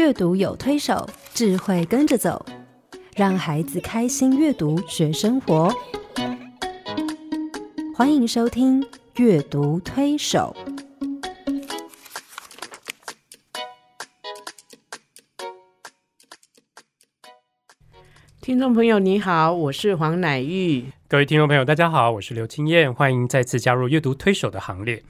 阅读有推手，智慧跟着走，让孩子开心阅读学生活。欢迎收听《阅读推手》。听众朋友，你好，我是黄乃玉。各位听众朋友，大家好，我是刘青燕，欢迎再次加入阅读推手的行列。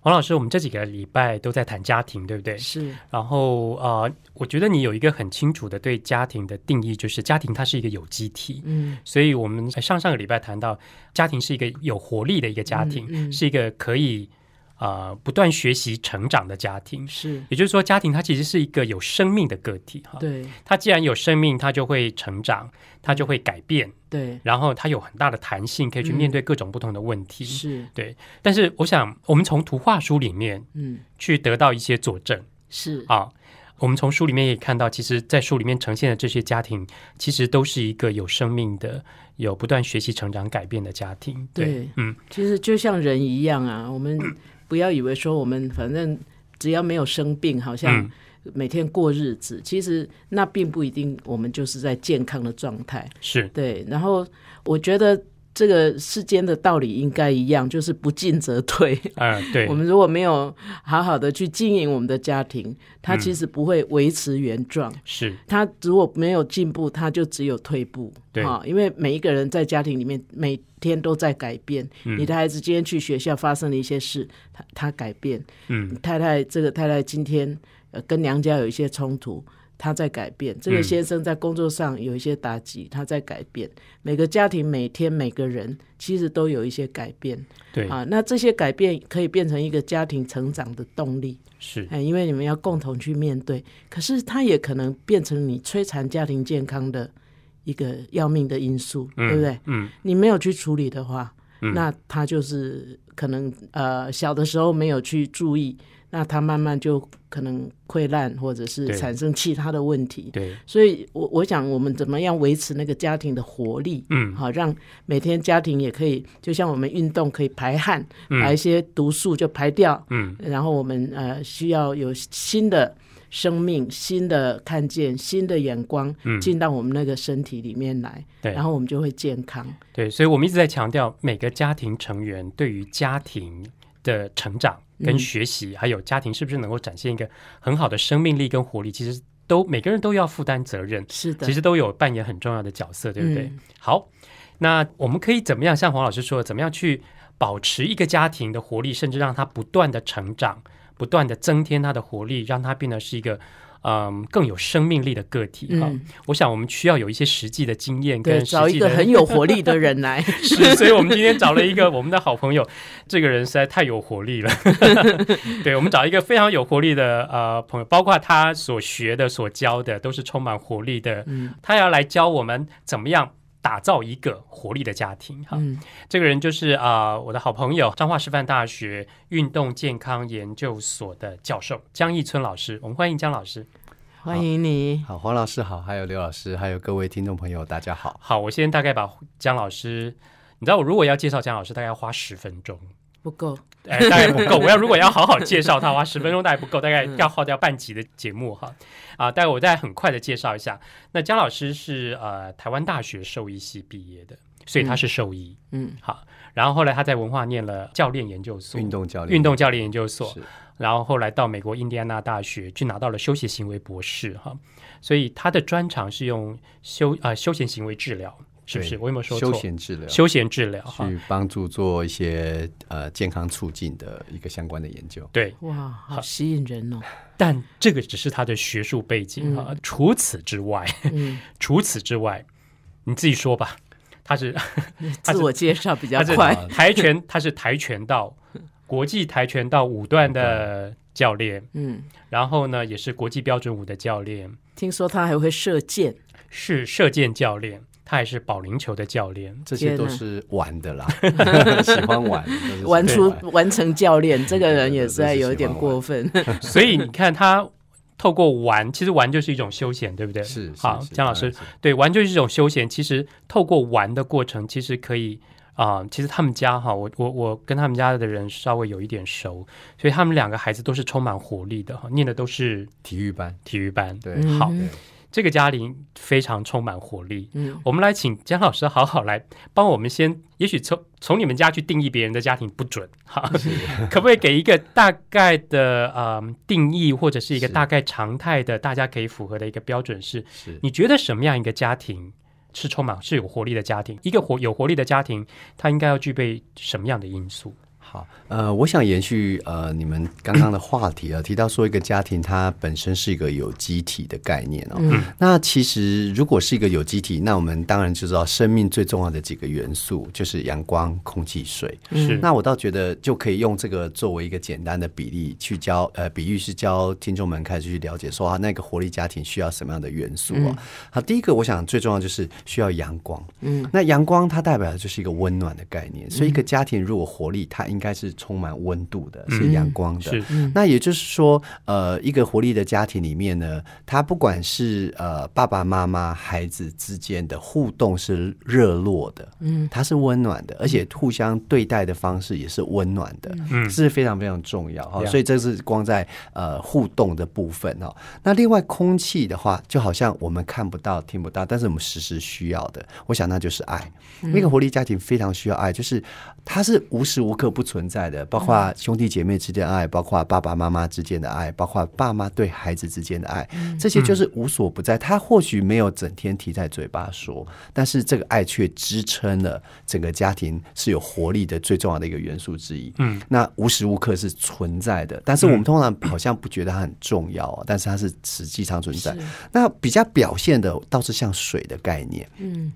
黄老师，我们这几个礼拜都在谈家庭，对不对？是。然后呃，我觉得你有一个很清楚的对家庭的定义，就是家庭它是一个有机体。嗯，所以我们在上上个礼拜谈到，家庭是一个有活力的一个家庭，嗯嗯是一个可以呃不断学习成长的家庭。是，也就是说，家庭它其实是一个有生命的个体哈。对它既然有生命，它就会成长，它就会改变，对然后它有很大的弹性，可以去面对各种不同的问题。是，对，但是我想，我们从图画书里面嗯去得到一些佐证是啊。我们从书里面也看到，其实，在书里面呈现的这些家庭，其实都是一个有生命的、有不断学习、成长、改变的家庭。对嗯，其实就像人一样啊，我们不要以为说我们反正只要没有生病，好像嗯每天过日子，其实那并不一定我们就是在健康的状态。是，对，然后我觉得这个世间的道理应该一样，就是不进则退。嗯、对 我，们如果没有好好的去经营我们的家庭，它嗯其实不会维持原状。是，它如果没有进步，它就只有退步。对啊，因为每一个人在家庭里面每天都在改变。嗯你的孩子今天去学校发生了一些事，他他改变。嗯，太太这个太太今天呃跟娘家有一些冲突，他在改变。这个嗯先生在工作上有一些打击，他在改变。每个家庭每天每个人其实都有一些改变对，啊。那这些改变可以变成一个家庭成长的动力。是，哎，因为你们要共同去面对，可是它也可能变成你摧残家庭健康的一个要命的因素，嗯对不对？嗯，你没有去处理的话，嗯那他就是可能呃小的时候没有去注意，那它慢慢就可能溃烂，或者是产生其他的问题。对，所以我我想，我们怎么样维持那个家庭的活力？嗯好，让每天家庭也可以，就像我们运动可以排汗，嗯把一些毒素就排掉，嗯，然后我们呃需要有新的生命、新的看见、新的眼光嗯进到我们那个身体里面来，对然后我们就会健康。对，所以我们一直在强调，每个家庭成员对于家庭的成长跟嗯学习，还有家庭是不是能够展现一个很好的生命力跟活力，其实都每个人都要负担责任，是的，其实都有扮演很重要的角色，对不对？嗯好，那我们可以怎么样？像黄老师说的，怎么样去保持一个家庭的活力，甚至让它不断的成长，不断的增添它的活力，让它变得是一个。嗯，更有生命力的个体哈、嗯我想我们需要有一些实际的经验跟，实际找一个的 很有活力的人来。是，所以我们今天找了一个我们的好朋友，这个人实在太有活力了。对，我们找一个非常有活力的呃朋友，包括他所学的、所教的，都是充满活力的。嗯他要来教我们怎么样打造一个活力的家庭。哈，嗯，这个人就是啊、呃我的好朋友，彰化师范大学运动健康研究所的教授江义春老师。我们欢迎江老师。欢迎你。好，黄老师好，还有刘老师，还有各位听众朋友，大家好。好，我先大概把江老师，你知道我如果要介绍江老师，大概要花十分钟。不够，哎，大概不够。我要 如果要好好介绍他，花十分钟大概不够，大概要耗掉半集的节目哈。啊，待会我再很快的介绍一下。那江老师是呃台湾大学兽医系毕业的，所以他是兽医。嗯好，然后后来他在文化念了教练研究所，运动教练，运动教练研究所，然后后来到美国印第安纳大学去拿到了休闲行为博士哈。所以他的专长是用休呃休闲行为治疗，是不是？我有没有说错？休闲治疗，休闲治疗。去帮助做一些呃健康促进的一个相关的研究。对，哇，好吸引人哦。但这个只是他的学术背景哈、除此之外，嗯，除此之外，你自己说吧。他是 他是自我介绍比较快。跆拳，他是跆拳道国际跆拳道五段的教练，嗯，然后呢也是国际标准舞的教练，听说他还会射箭。是射箭教练，他也是保龄球的教练。这些都是玩的啦，喜欢玩，玩出完成教练，这个人也是有一点过分。所以你看他透过玩，其实玩就是一种休闲，对不对？是是好，是江老师对玩就是一种休闲。其实透过玩的过程，其实可以啊、其实他们家哈，我我我跟他们家的人稍微有一点熟，所以他们两个孩子都是充满活力的哈，念的都是体育班，体育班。对，嗯好对这个家庭非常充满活力。嗯，我们来请江老师好好来帮我们先，也许从从你们家去定义别人的家庭不准，哈，可不可以给一个大概的呃定义，或者是一个大概常态的，大家可以符合的一个标准是？是你觉得什么样一个家庭是充满是有活力的家庭？一个活有活力的家庭，它应该要具备什么样的因素？好，呃，我想延续呃你们刚刚的话题啊，提到说一个家庭它本身是一个有机体的概念哦。嗯那其实如果是一个有机体，那我们当然就知道生命最重要的几个元素就是阳光、空气、水。是那我倒觉得就可以用这个作为一个简单的比例去教，呃，比喻是教听众们开始去了解说啊，那个活力家庭需要什么样的元素哦。好，第一个我想最重要就是需要阳光。嗯，那阳光它代表的就是一个温暖的概念，所以一个家庭如果活力，它应该是充满温度的，是阳光的。是那也就是说，呃，一个活力的家庭里面呢，他不管是呃爸爸妈妈、孩子之间的互动是热络的，嗯，它是温暖的，而且互相对待的方式也是温暖的，嗯，这是非常非常重要哈。所以这是光在呃互动的部分哦。那另外空气的话，就好像我们看不到、听不到，但是我们时时需要的，我想那就是爱。那个活力家庭非常需要爱，就是它是无时无刻不存在的，包括兄弟姐妹之间的爱，包括爸爸妈妈之间的爱，包括爸妈对孩子之间的爱，这些就是无所不在。他或许没有整天提在嘴巴说，但是这个爱却支撑了整个家庭是有活力的最重要的一个元素之一。嗯，那无时无刻是存在的，但是我们通常好像不觉得它很重要哦，但是它是实际上存在。那比较表现的倒是像水的概念，嗯，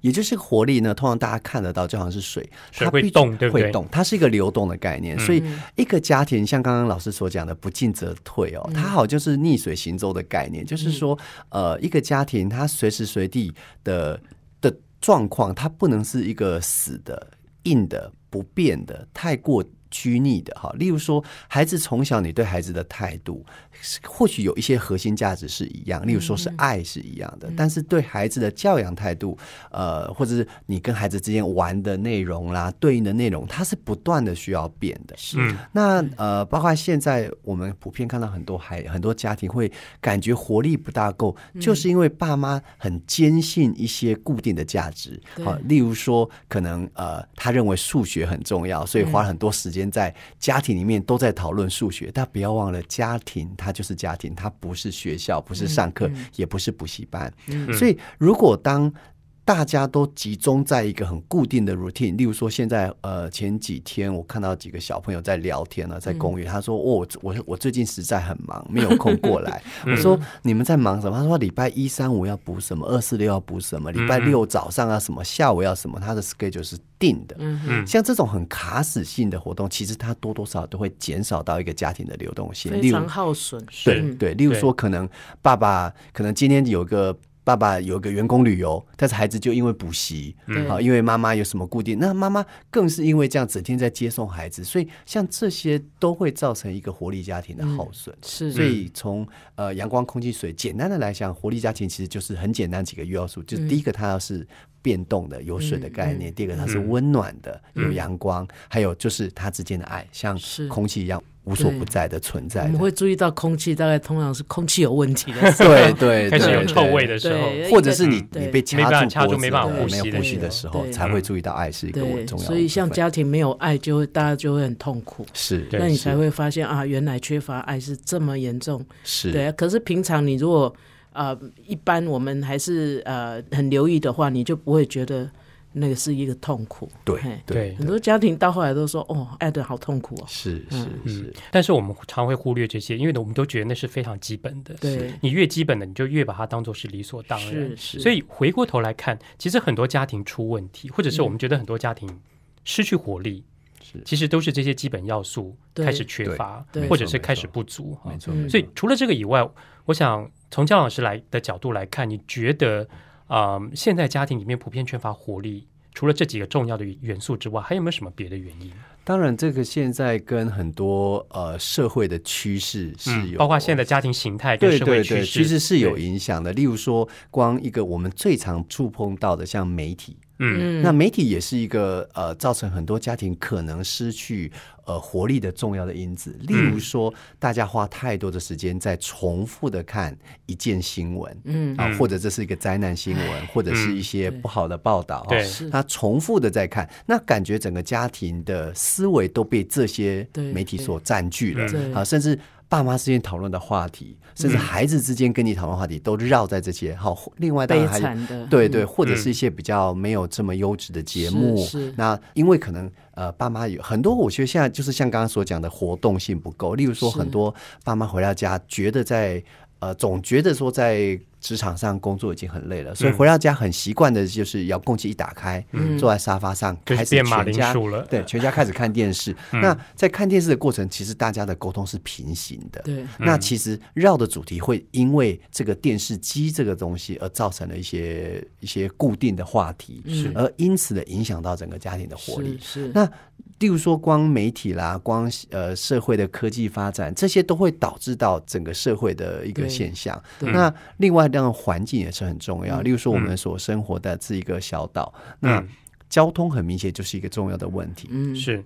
也就是活力呢，通常大家看得到，就好像是水，它会动对不对会动，它是一个流动的概念。所以一个家庭，像刚刚老师所讲的“不进则退”哦，它好就是逆水行舟的概念，就是说，呃，一个家庭它随时随地的的状况，它不能是一个死的、硬的、不变的、太过。拘泥的哈，例如说，孩子从小你对孩子的态度，或许有一些核心价值是一样，例如说是爱是一样的，但是对孩子的教养态度，呃，或者是你跟孩子之间玩的内容啦，对应的内容，它是不断的需要变的。是。嗯。那呃，包括现在我们普遍看到很多孩很多家庭会感觉活力不大够，就是因为爸妈很坚信一些固定的价值，对。好、例如说可能呃，他认为数学很重要，所以花了很多时间在家庭里面都在讨论数学，但不要忘了，家庭它就是家庭，它不是学校，不是上课，也不是补习班，所以如果当大家都集中在一个很固定的 routine，例如说现在呃前几天我看到几个小朋友在聊天呢，在公园，他说哦我我我最近实在很忙，没有空过来。我说你们在忙什么？他说礼拜一三五要补什么，二四六要补什么，礼拜六早上要什么，下午要什么，他的 schedule 是定的。嗯嗯。像这种很卡死性的活动，其实它多多少少都会减少到一个家庭的流动性。例如非常耗损，是对对，例如说，可能爸爸可能今天有个爸爸有个员工旅游，但是孩子就因为补习，对啊，因为妈妈有什么固定，那妈妈更是因为这样整天在接送孩子，所以像这些都会造成一个活力家庭的耗损。是所以从呃阳光、空气、水，简单的来讲，活力家庭其实就是很简单几个要素，就是第一个它要是变动的，有水的概念；第二个它是温暖的，有阳光；还有就是它之间的爱，像是。空气一样无所不在的存在的。们会注意到空气大概通常是空气有问题的时候，对 对，开始有臭味的时候，或者是你你被掐住掐掐住住脖子没办法呼的没有呼吸的时候吸的时候，对。才会注意到爱是一个很，重要的。所以像家庭没有爱，就会大家就会很痛苦。是，那你才会发现啊，原来缺乏爱是这么严重。是。对啊，可是平常你如果呃一般我们还是呃很留意的话，你就不会觉得那个是一个痛苦。对嘿对很多家庭到后来都说哦，爱的好痛苦哦。是是嗯是，，但是我们常会忽略这些，因为我们都觉得那是非常基本的。对，你越基本的，你就越把它当做是理所当然是。是，所以回过头来看，其实很多家庭出问题，或者是我们觉得很多家庭失去活力，是其实都是这些基本要素开始缺乏或者是开始不足。哈没错。嗯没错所以除了这个以外，我想从姜老师来的角度来看，你觉得啊、呃现在家庭里面普遍缺乏活力，除了这几个重要的元素之外，还有没有什么别的原因？当然，这个现在跟很多呃社会的趋势是嗯，有，包括现在的家庭形态跟社对对对，会趋势，其实是有影响的。例如说，光一个我们最常触碰到的，像媒体。嗯。那媒体也是一个呃，造成很多家庭可能失去呃活力的重要的因子。例如说，大家花太多的时间在重复的看一件新闻，嗯。啊，嗯。或者这是一个灾难新闻，或者是一些不好的报道，对。哈他重复的在看，那感觉整个家庭的思维都被这些媒体所占据了，啊，甚至。爸妈之间讨论的话题，甚至孩子之间跟你讨论话题，都绕在这些。好，另外当然还有，对对，嗯或者是一些比较没有这么优质的节目。是是那因为可能呃，爸妈有很多，我觉得现在就是像刚刚所讲的活动性不够。例如说，很多爸妈回到家，觉得在呃，总觉得说在职场上工作已经很累了，所以回到家很习惯的就是遥控器一打开，坐在沙发上就是开始变马铃全家薯了。对，全家开始看电视。那在看电视的过程，其实大家的沟通是平行的。对，那其实绕的主题会因为这个电视机这个东西而造成了一些一些固定的话题，是。而因此的影响到整个家庭的活力。是是，那例如说，光媒体啦，光呃社会的科技发展，这些都会导致到整个社会的一个对现象。那另外，当然环境也是很重要。嗯例如说，我们所生活的这一个小岛，那嗯交通很明显就是一个重要的问题。嗯是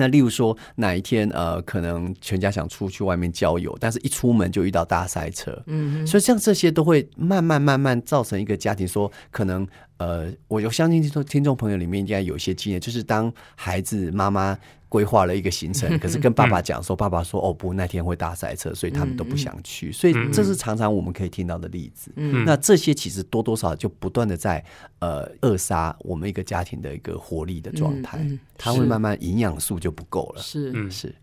那例如说哪一天呃，可能全家想出去外面郊游，但是一出门就遇到大塞车，嗯所以像这些都会慢慢慢慢造成一个家庭说，可能呃，我就相信听众听众朋友里面应该有一些经验，就是当孩子妈妈规划了一个行程，可是跟爸爸讲说，爸爸说哦不，那天会大塞车，所以他们都不想去，所以这是常常我们可以听到的例子。嗯。那这些其实多多少少就不断的在呃扼杀我们一个家庭的一个活力的状态，嗯嗯。它会慢慢营养素就不够了。是，嗯。是。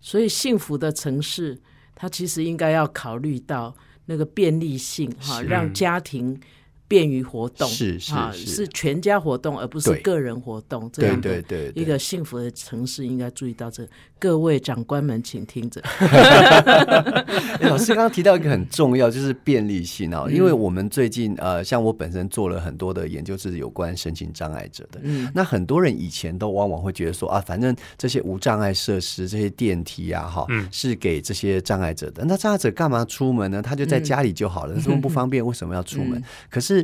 所以幸福的城市，它其实应该要考虑到那个便利性哈，是。让家庭便于活动，是是啊是是全家活动，而不是对个人活动。这对样的对对对一个幸福的城市应该注意到这。各位长官们，请听着。哎老师刚刚提到一个很重要，就是便利性哦，因为我们最近呃，像我本身做了很多的研究，是有关身心障碍者的。嗯那很多人以前都往往会觉得说啊，反正这些无障碍设施、这些电梯啊，哈，嗯是给这些障碍者的。那障碍者干嘛出门呢？他就在家里就好了，这么不方便，为什么要出门？可是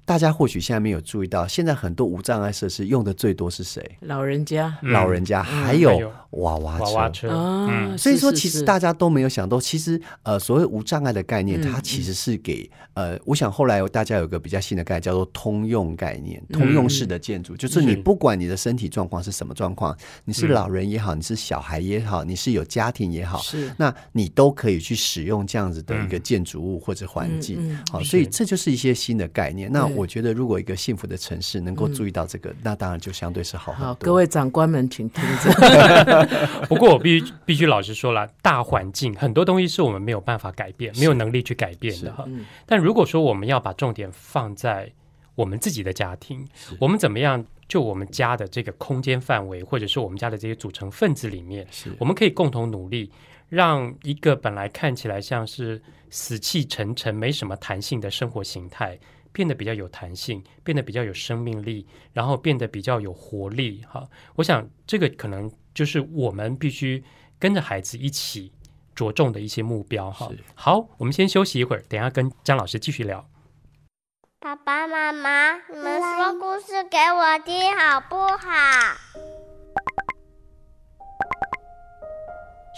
大家或许现在没有注意到，现在很多无障碍设施用的最多是谁？老人家。嗯。老人家，还还有有娃娃车。娃娃车，啊，嗯。所以说，其实大家都没有想到，其实呃，所谓无障碍的概念，嗯它其实是给呃，我想后来大家有个比较新的概念，叫做通用概念，通用式的建筑，就是你不管你的身体状况是什么状况，你是老人也好，你是小孩也好，你是有家庭也好，是。那你都可以去使用这样子的一个建筑物或者环境。好，所以这就是一些新的概念。那对我觉得，如果一个幸福的城市能够注意到这个，那当然就相对是好很好，多。各位长官们，请听着。不过我必须必须老实说了，大环境很多东西是我们没有办法改变，没有能力去改变的哈。嗯但如果说我们要把重点放在我们自己的家庭，我们怎么样就我们家的这个空间范围，或者是我们家的这些组成分子里面，是我们可以共同努力，让一个本来看起来像是死气沉沉、没什么弹性的生活形态。变得比较有弹性，变得比较有生命力，然后变得比较有活力。哈，我想这个可能就是我们必须跟着孩子一起着重的一些目标。哈，好，我们先休息一会儿，等一下跟张老师继续聊。爸爸妈妈，你们说故事给我听好不好？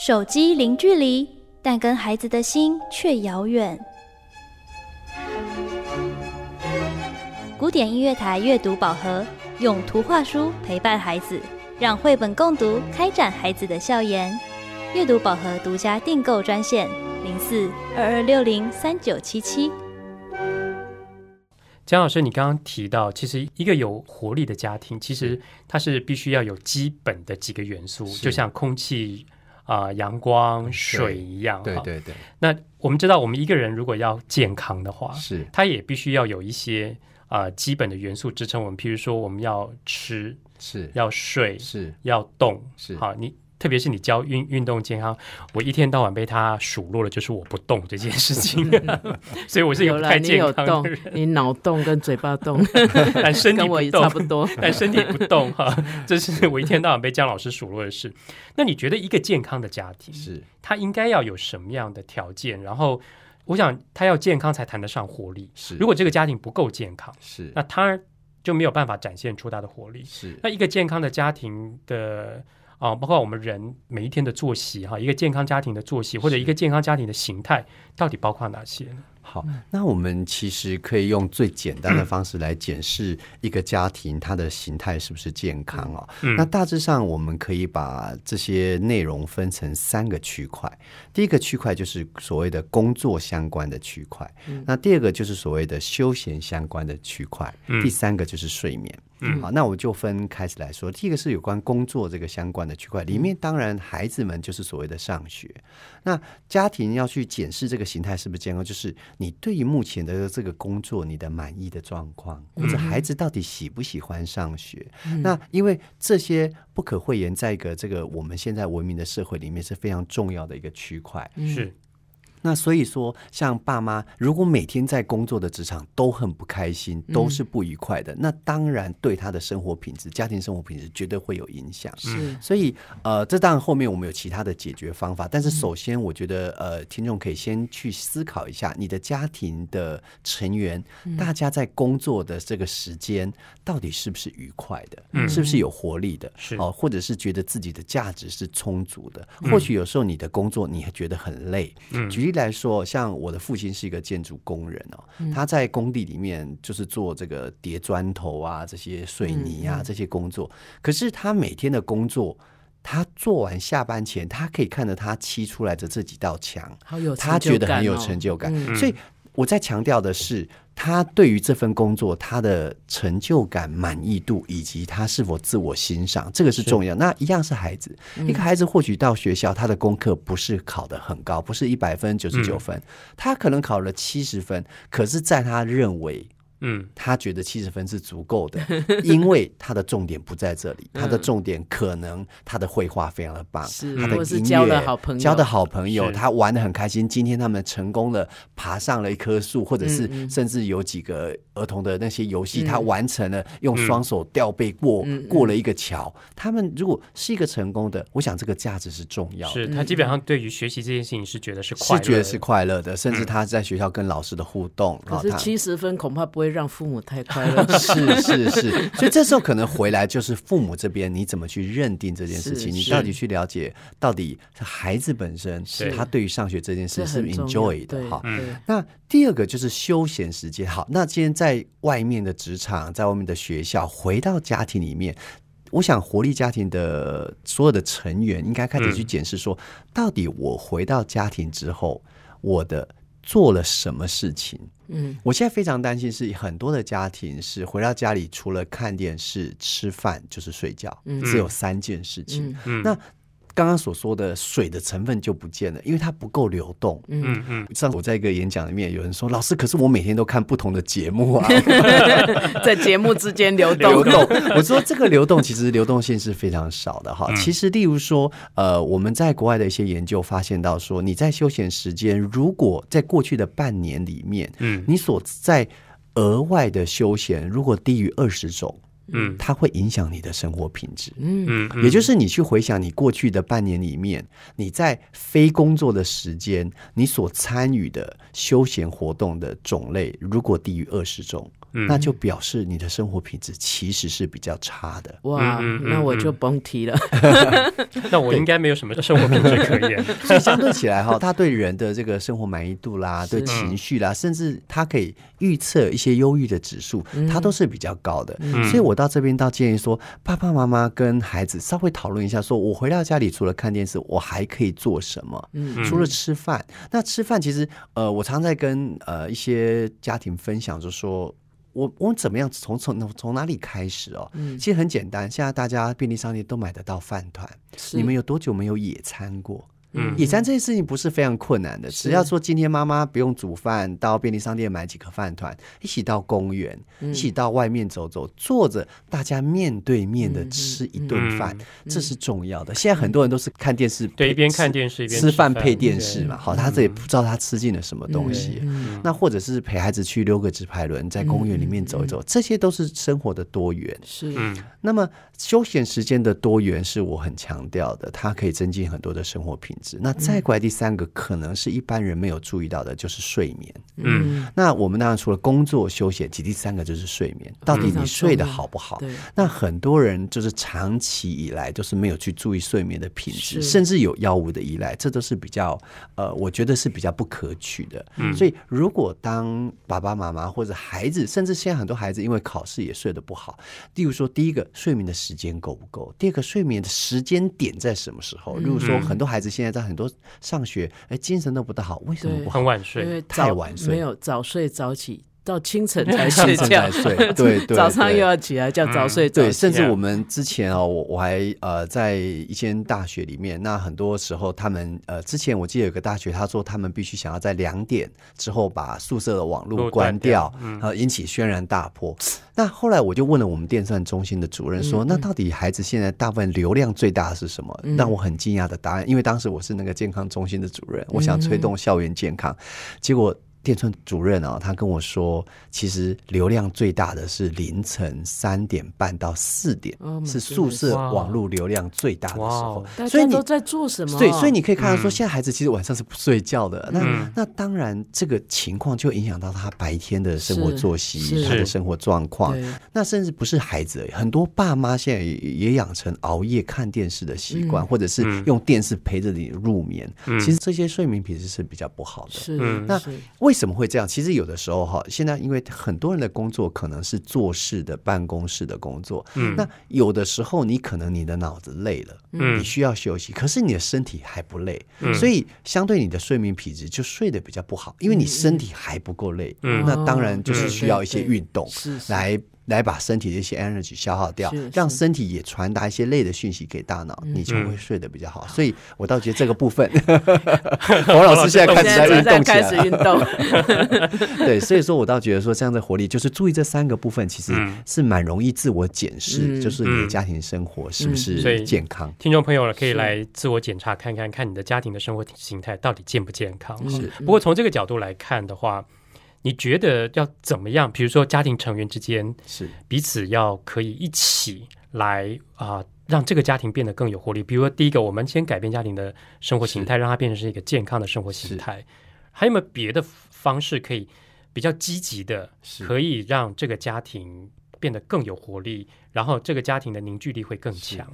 手机零距离，但跟孩子的心却遥远。古典音乐台阅读宝盒，用图画书陪伴孩子，让绘本共读开展孩子的笑颜。阅读宝盒独家订购专线：零四二二六零三九七七。江老师，你刚刚提到，其实一个有活力的家庭，其实它是必须要有基本的几个元素，就像空气啊、阳光、水一样。哈对对对，那我们知道，我们一个人如果要健康的话，是他也必须要有一些啊、基本的元素支撑我们。譬如说，我们要吃、是要睡、是要动，是好，你特别是你教运运动健康，我一天到晚被他数落了就是我不动这件事情，所以我是一个太健康的人，，你脑动跟嘴巴动，但身体我也不动差不多。但身体不动哈，这是我一天到晚被姜老师数落的事。那你觉得一个健康的家庭，是他应该要有什么样的条件？然后，我想他要健康才谈得上活力。是，如果这个家庭不够健康，是那他就没有办法展现出他的活力。是那一个健康的家庭的啊、包括我们人每一天的作息哈，一个健康家庭的作息或者一个健康家庭的形态，到底包括哪些呢？好，那我们其实可以用最简单的方式来检视一个家庭它的形态是不是健康哦。嗯那大致上我们可以把这些内容分成三个区块。第一个区块就是所谓的工作相关的区块，那第二个就是所谓的休闲相关的区块，嗯第三个就是睡眠。嗯好，那我就分开始来说。第一个是有关工作这个相关的区块，里面当然孩子们就是所谓的上学。那家庭要去检视这个形态是不是健康，就是你对于目前的这个工作你的满意的状况，或者孩子到底喜不喜欢上学。那因为这些不可讳言，在一个这个我们现在文明的社会里面是非常重要的一个区块。是那所以说，像爸妈如果每天在工作的职场都很不开心，都是不愉快的，那当然对他的生活品质、家庭生活品质绝对会有影响。是所以，呃，这当然后面我们有其他的解决方法，但是首先，我觉得，呃，听众可以先去思考一下，你的家庭的成员，大家在工作的这个时间，到底是不是愉快的，嗯是不是有活力的，是哦，或者是觉得自己的价值是充足的。或许有时候你的工作你还觉得很累。嗯举例来说，像我的父亲是一个建筑工人哦，他在工地里面就是做这个叠砖头啊、这些水泥啊、这些工作，可是他每天的工作。他做完下班前，他可以看着他砌出来的这几道墙，好有他觉得很有哦成就感。嗯所以我在强调的是，他对于这份工作他的成就感、满意度，以及他是否自我欣赏，这个是重要。那一样是孩子，嗯一个孩子或许到学校，他的功课不是考得很高，不是一百分、九十九分，他可能考了七十分，可是在他认为。嗯。他觉得七十分是足够的，因为他的重点不在这里，他的重点可能他的绘画非常的棒，是他的音乐交了好朋友。交的好朋友，他玩的很开心。今天他们成功的，爬上了一棵树，或者是甚至有几个儿童的那些游戏，嗯。他完成了用双手吊背过过了一个桥。他们如果是一个成功的，我想这个价值是重要的。是他基本上对于学习这件事情是觉得是快乐的，是觉得是快乐的，甚至他在学校跟老师的互动，可是七十分恐怕不会让父母太快乐。是是是，所以这时候可能回来就是父母这边你怎么去认定这件事情，你到底去了解到底孩子本身是他对于上学这件事是 enjoy 的哈。那第二个就是休闲时间。好，那今天在外面的职场，在外面的学校，回到家庭里面。我想，活力家庭的所有的成员应该开始去检视说，到底我回到家庭之后，我的做了什么事情？嗯，我现在非常担心，是很多的家庭是回到家里，除了看电视、吃饭就是睡觉，嗯只有三件事情。嗯嗯那刚刚所说的水的成分就不见了，因为它不够流动。嗯嗯上次我在一个演讲里面，有人说：“老师，可是我每天都看不同的节目啊，在节目之间流动，流动。”我说这个流动其实流动性是非常少的哈。嗯其实，例如说，呃，我们在国外的一些研究发现到说，你在休闲时间，如果在过去的半年里面，嗯你所在额外的休闲如果低于二十种，嗯。它会影响你的生活品质。嗯。嗯，也就是你去回想你过去的半年里面，你在非工作的时间，你所参与的休闲活动的种类，如果低于二十种，嗯那就表示你的生活品质其实是比较差的。哇，嗯嗯嗯那我就甭提了。那我应该没有什么生活品质可言。所以相对起来哈，他对人的这个生活满意度啦，对情绪啦，甚至他可以预测一些忧郁的指数，他都是比较高的。嗯所以我到这边倒建议说，爸爸妈妈跟孩子稍微讨论一下，说我回到家里除了看电视，我还可以做什么？嗯除了吃饭，那吃饭其实呃，我常在跟呃一些家庭分享，就说。我我们怎么样从从从哪里开始哦？嗯其实很简单，现在大家便利商店都买得到饭团。是你们有多久没有野餐过？嗯。野餐这件事情不是非常困难的，只要说今天妈妈不用煮饭，到便利商店买几颗饭团，一起到公园，嗯。一起到外面走走，坐着大家面对面的嗯吃一顿饭，嗯这是重要的。现在很多人都是看电视，对，一边看电视一边吃饭。饭配电视嘛，好，他这也不知道他吃进了什么东西。嗯。那或者是陪孩子去溜个直排轮，在公园里面走一走，这些都是生活的多元。是。嗯。那么休闲时间的多元是我很强调的，它可以增进很多的生活品质。那再过来第三个，可能是一般人没有注意到的，就是睡眠。嗯那我们当然除了工作休闲，其第三个就是睡眠。到底你睡得好不好？对，那很多人就是长期以来都是没有去注意睡眠的品质，甚至有药物的依赖，这都是比较呃，我觉得是比较不可取的。嗯所以如果当爸爸妈妈或者孩子，甚至现在很多孩子因为考试也睡得不好，例如说第一个睡眠的时间够不够，第二个睡眠的时间点在什么时候？如果说嗯很多孩子现在在很多上学，哎，精神都不大好，为什么对不好很？晚因睡，为太晚睡没有早睡早起，到清晨才睡觉。才，睡 对对早上又要起来叫早睡早对，甚至我们之前哦，我我还呃在一间大学里面，那很多时候他们呃之前我记得有个大学，他说他们必须想要在两点之后把宿舍的网路络关断掉掉，嗯。呃引起轩然大波。那后来我就问了我们电算中心的主任说，那到底孩子现在大部分流量最大的是什么？让我很惊讶的答案，因为当时我是那个健康中心的主任，我想推动校园健康，结果。电村主任啊，他跟我说，其实流量最大的是凌晨三点半到四点 Oh 是宿舍网络流量最大的时哇。候所以你都在做什么？对，所以你可以看到说，嗯。现在孩子其实晚上是不睡觉的。那、嗯。那当然，这个情况就影响到他白天的生活作息、他的生活状况。那甚至不是孩子而已，很多爸妈现在也也养成熬夜看电视的习惯，嗯。或者是嗯。用电视陪着你入眠。嗯。其实这些睡眠品质是比较不好的。是嗯。那是为什么会这样？其实有的时候哈，现在因为很多人的工作可能是做事的办公室的工作，嗯。那有的时候你可能你的脑子累了，嗯。你需要休息，可是你的身体还不累，嗯。所以相对你的睡眠品质就睡得比较不好，因为你身体还不够累，嗯。那当然就是嗯。需要一些运动来。来把身体的一些 energy 消耗掉让身体也传达一些累的讯息给大脑，你就嗯。会睡得比较好。所以我倒觉得这个部分，王老师现在开始在运动起来了。开始运动，对，所以说我倒觉得说这样的活力，就是注意这三个部分，其实嗯。是蛮容易自我检视，嗯。就是你的嗯家庭生活是不是健康。听众朋友呢，可以是来自我检查看看，看你的家庭的生活形态到底健不健康。嗯。是不过从这个角度来看的话，你觉得要怎么样？比如说家庭成员之间是彼此要可以一起来啊、让这个家庭变得更有活力。比如说，第一个，我们先改变家庭的生活形态，让它变成是一个健康的生活形态。还有没有别的方式可以比较积极的，可以让这个家庭变得更有活力，然后这个家庭的凝聚力会更强？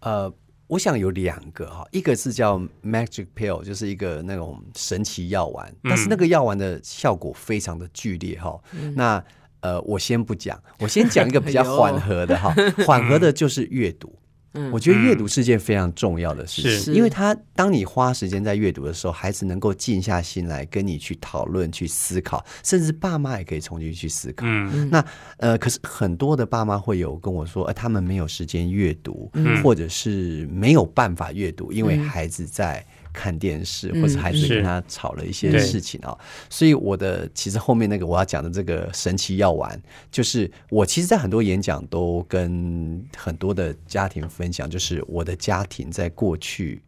呃，我想有两个哈，一个是叫 Magic Pill，就是一个那种神奇药丸，但是那个药丸的效果非常的剧烈哈。那呃，我先不讲，我先讲一个比较 缓和的哈，缓和的就是阅读。嗯。我觉得阅读是件非常重要的事是。情，因为他当你花时间在阅读的时候，孩子能够静下心来跟你去讨论、去思考，甚至爸妈也可以重新去思考。嗯。那呃，可是很多的爸妈会有跟我说，呃，他们没有时间阅读，嗯。或者是没有办法阅读，因为嗯。孩子在看电视，嗯或者孩子跟他吵了一些事情啊、所以我的其实后面那个我要讲的这个神奇药丸，就是我其实，在很多演讲都跟很多的家庭分享，就是我的家庭在过去。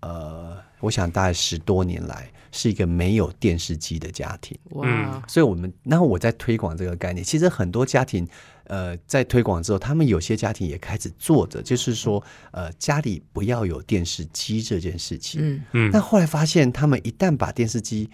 呃，我想大概十多年来是一个没有电视机的家庭，哇，所以我们，然后我在推广这个概念。其实很多家庭，呃，在推广之后，他们有些家庭也开始做着，就是说，呃，家里不要有电视机这件事情。嗯嗯那后来发现，他们一旦把电视机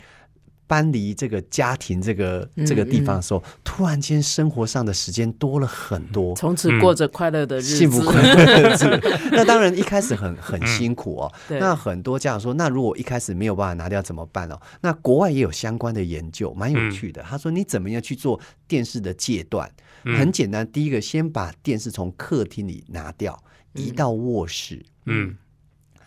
搬离这个家庭这个这个地方的时候，突然间生活上的时间多了很多。从此过着快乐的日子，幸福快乐的日子，那当然一开始很很辛苦哦。对那很多家长说，那如果一开始没有办法拿掉怎么办哦？那国外也有相关的研究，蛮有趣的。他说，你怎么样去做电视的戒断？很简单，第一个先把电视从客厅里拿掉，移到卧室。嗯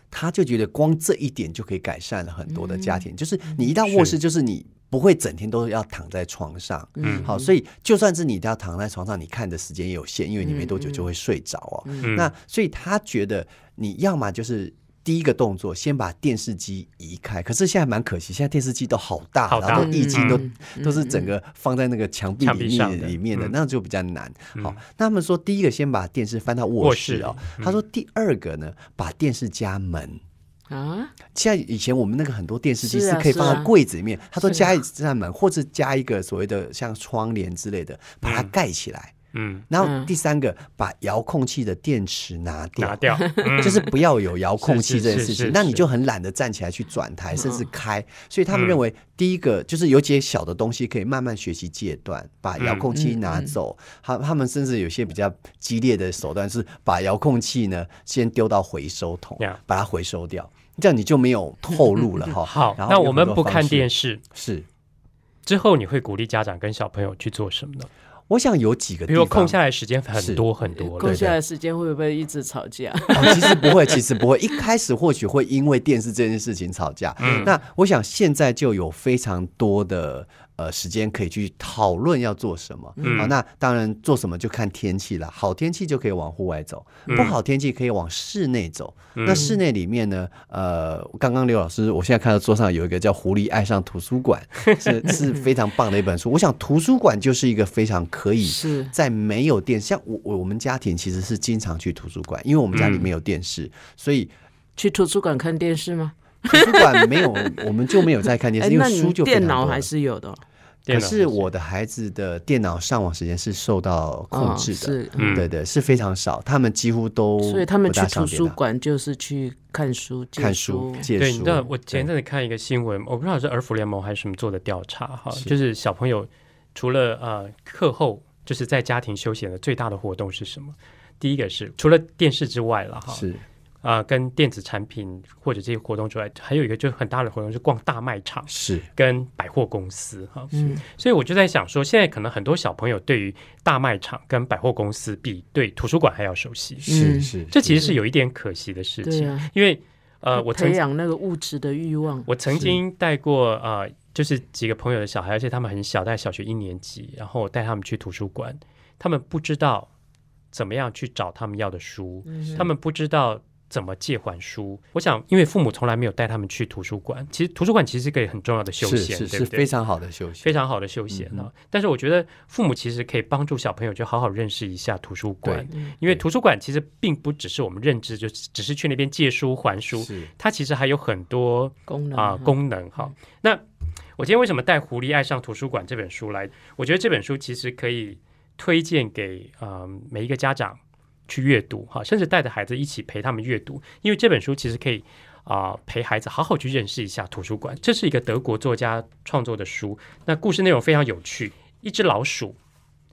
他就觉得光这一点就可以改善了很多的家庭，就是你一到卧室，就是你不会整天都要躺在床上。嗯好，所以就算是你要躺在床上，你看的时间也有限，因为你没多久就会睡着哦。嗯那所以他觉得你要么就是。第一个动作，先把电视机移开。可是现在蛮可惜，现在电视机都好大，好大然后都液晶都、嗯都是整个放在那个墙壁墙里面里面的，嗯那就比较难。好，那他们说第一个先把电视翻到卧卧室室哦。他说第二个呢，把电视加门。啊，现在以前我们那个很多电视机是可以放在柜子里面，他说加一扇门，或者加一个所谓的像窗帘之类的，把它盖起来。嗯，然后嗯。第三个，把遥控器的电池拿掉，拿掉，嗯。就是不要有遥控器这件事情是是，是。那你就很懒得站起来去转台，甚至开。所以他们嗯认为，第一个就是有几个小的东西可以慢慢学习戒断，把嗯遥控器拿走。他他们甚至有些比较激烈的手段是把遥控器呢先丢到回收桶把它回收掉，这样你就没有透露了哈。好，那我们不看电视，视。是。之后，你会鼓励家长跟小朋友去做什么呢？我想有几个地方，比如空下来时间很多很多空，下来时间会不会一直吵架？哦，其实不会，其实不会。一开始或许会因为电视这件事情吵架，嗯那我想现在就有非常多的呃时间可以去讨论要做什么。嗯好，那当然做什么就看天气了。好天气就可以往户外走，嗯不好天气可以往室内走。嗯那室内里面呢，呃，刚刚刘老师，我现在看到桌上有一个叫《狐狸爱上图书馆》，是是非常棒的一本书。我想图书馆就是一个非常可以是在没有电，像我我我们家庭其实是经常去图书馆，因为我们家里没有电视，所以去图书馆看电视吗？图书馆没有，我们就没有在看电 哎，视，因为书就电脑还是有的可是我的孩子的电脑上网时间是受到控制的，哦是，嗯。对对，是非常少，他们几乎都所以他们去图书馆就是去看书、借看书、借对，书。你知道我前对阵子看一个新闻，我不知道是儿福联盟还是什么做的调查哈，就是小朋友除了呃课后就是在家庭休闲的最大的活动是什么？第一个是除了电视之外了哈，是啊、跟电子产品或者这些活动之外，还有一个就是很大的活动是逛大卖场是。跟百货公司哈。嗯，所以我就在想说，现在可能很多小朋友对于大卖场跟百货公司比对图书馆还要熟悉，嗯。是是，这其实是有一点可惜的事情，对啊，因为呃，我曾培养那个物质的欲望，我曾经带过呃，就是几个朋友的小孩，而且他们很小，在小学一年级，然后我带他们去图书馆，他们不知道怎么样去找他们要的书，嗯他们不知道。怎么借还书？我想，因为父母从来没有带他们去图书馆。其实图书馆其实是一个很重要的休是闲，是对不对？是非常好的休闲，非常好的休闲啊、但是我觉得父母其实可以帮助小朋友，就好好认识一下图书馆，因为图书馆其实并不只是我们认知，就只是去那边借书还书，它其实还有很多功能啊、哈功能哈。那我今天为什么带《狐狸爱上图书馆》这本书来？我觉得这本书其实可以推荐给啊、呃每一个家长去阅读哈，甚至带着孩子一起陪他们阅读，因为这本书其实可以啊、陪孩子好好去认识一下图书馆。这是一个德国作家创作的书，那故事内容非常有趣。一只老鼠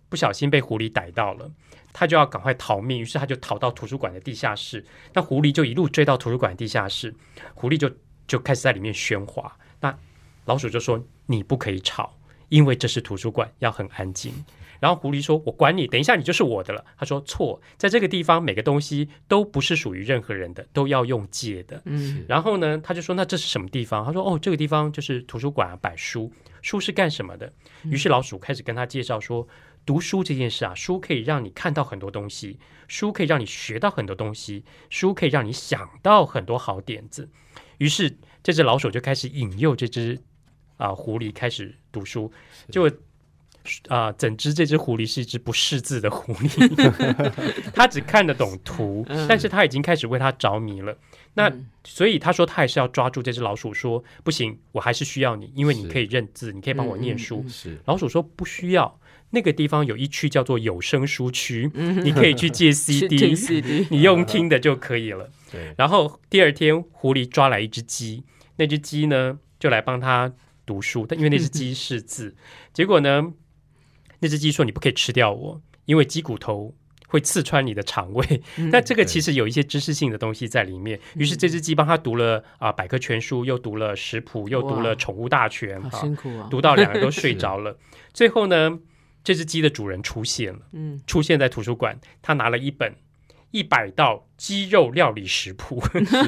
不小心被狐狸逮到了。他就要赶快逃命，于是他就逃到图书馆的地下室。那狐狸就一路追到图书馆地下室，狐狸就就开始在里面喧哗。那老鼠就说：“你不可以吵，因为这是图书馆，要很安静。”然后狐狸说：“我管你，等一下你就是我的了。”他说：“错，在这个地方每个东西都不是属于任何人的，都要用借的。”嗯然后呢，他就说：“那这是什么地方？”他说：“哦，这个地方就是图书馆啊，摆书。书是干什么的？”于是老鼠开始跟他介绍说：“读书这件事啊，书可以让你看到很多东西，书可以让你学到很多东西，书可以让你想到很多好点子。”于是这只老鼠就开始引诱这只啊、狐狸开始读书，就。啊、整只这只狐狸是一只不识字的狐狸，它只看得懂图，但是它已经开始为它着迷了。那所以他说他还是要抓住这只老鼠说，不行，我还是需要你，因为你可以认字，你可以帮我念书。是老鼠说不需要，那个地方有一区叫做有声书区，你可以去借 CD，CD，你用听的就可以了。对然后第二天，狐狸抓来一只鸡，那只鸡呢就来帮他读书，但因为那只鸡识字，结果呢，那只鸡说你不可以吃掉我，因为鸡骨头。会刺穿你的肠胃，那这个其实有一些知识性的东西在里面。于是这只鸡帮他读了啊、百科全书，又读了食谱，又读了宠物大全，好啊辛苦啊，读到两个都 睡着了。最后呢，这只鸡的主人出现了，嗯，出现在图书馆，他拿了一本一百道鸡肉料理食谱，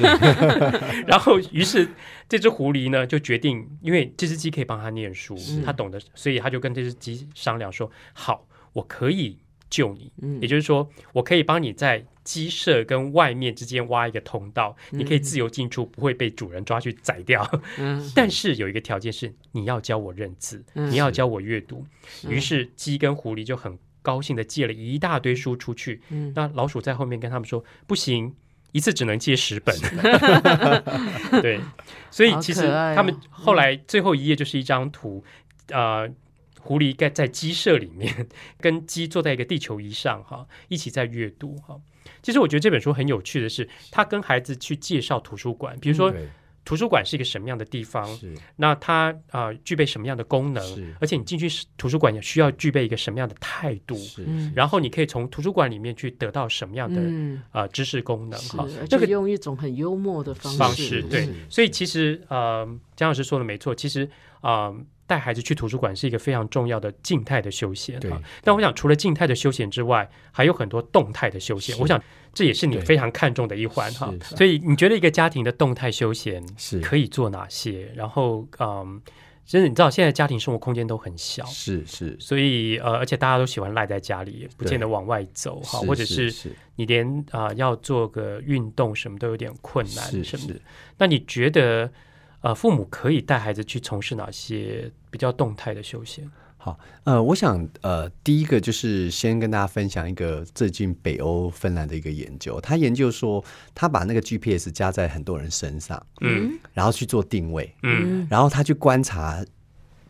然后于是这只狐狸呢就决定，因为这只鸡可以帮他念书，他懂得，所以他就跟这只鸡商量说：“好，我可以救你，嗯。也就是说，我可以帮你在。”鸡舍跟外面之间挖一个通道，你可以自由进出，不会被主人抓去宰掉。嗯。但是有一个条件是，你要教我认字，嗯。你要教我阅读。于是鸡跟狐狸就很高兴的借了一大堆书出去。嗯那老鼠在后面跟他们说：“不行，一次只能借十本。” 对，所以其实他们后来最后一页就是一张图，呃。狐狸该在鸡舍里面，跟鸡坐在一个地球仪上，哈，一起在阅读，哈。其实我觉得这本书很有趣的是，他跟孩子去介绍图书馆，比如说对图书馆是一个什么样的地方，是。那它啊、具备什么样的功能，而且你进去图书馆也需要具备一个什么样的态度，然后你可以从图书馆里面去得到什么样的、嗯，呃知识功能，哈，而这个用一种很幽默的方式，方式，对，所以其实呃，江老师说的没错，其实啊、呃带孩子去图书馆是一个非常重要的静态的休闲对哈。但我想，除了静态的休闲之外，还有很多动态的休闲。我想这也是你非常看重的一环哈。所以你觉得一个家庭的动态休闲是可以做哪些？然后嗯，其实你知道现在家庭生活空间都很小。是是所以呃，而且大家都喜欢赖在家里，不见得往外走哈，或者是是你连啊、要做个运动什么都有点困难是什么。那你觉得呃，父母可以带孩子去从事哪些比较动态的休闲？好，呃，我想，呃，第一个就是先跟大家分享一个最近北欧芬兰的一个研究，他研究说，他把那个 GPS 加在很多人身上，嗯。然后去做定位，嗯，然后他去观察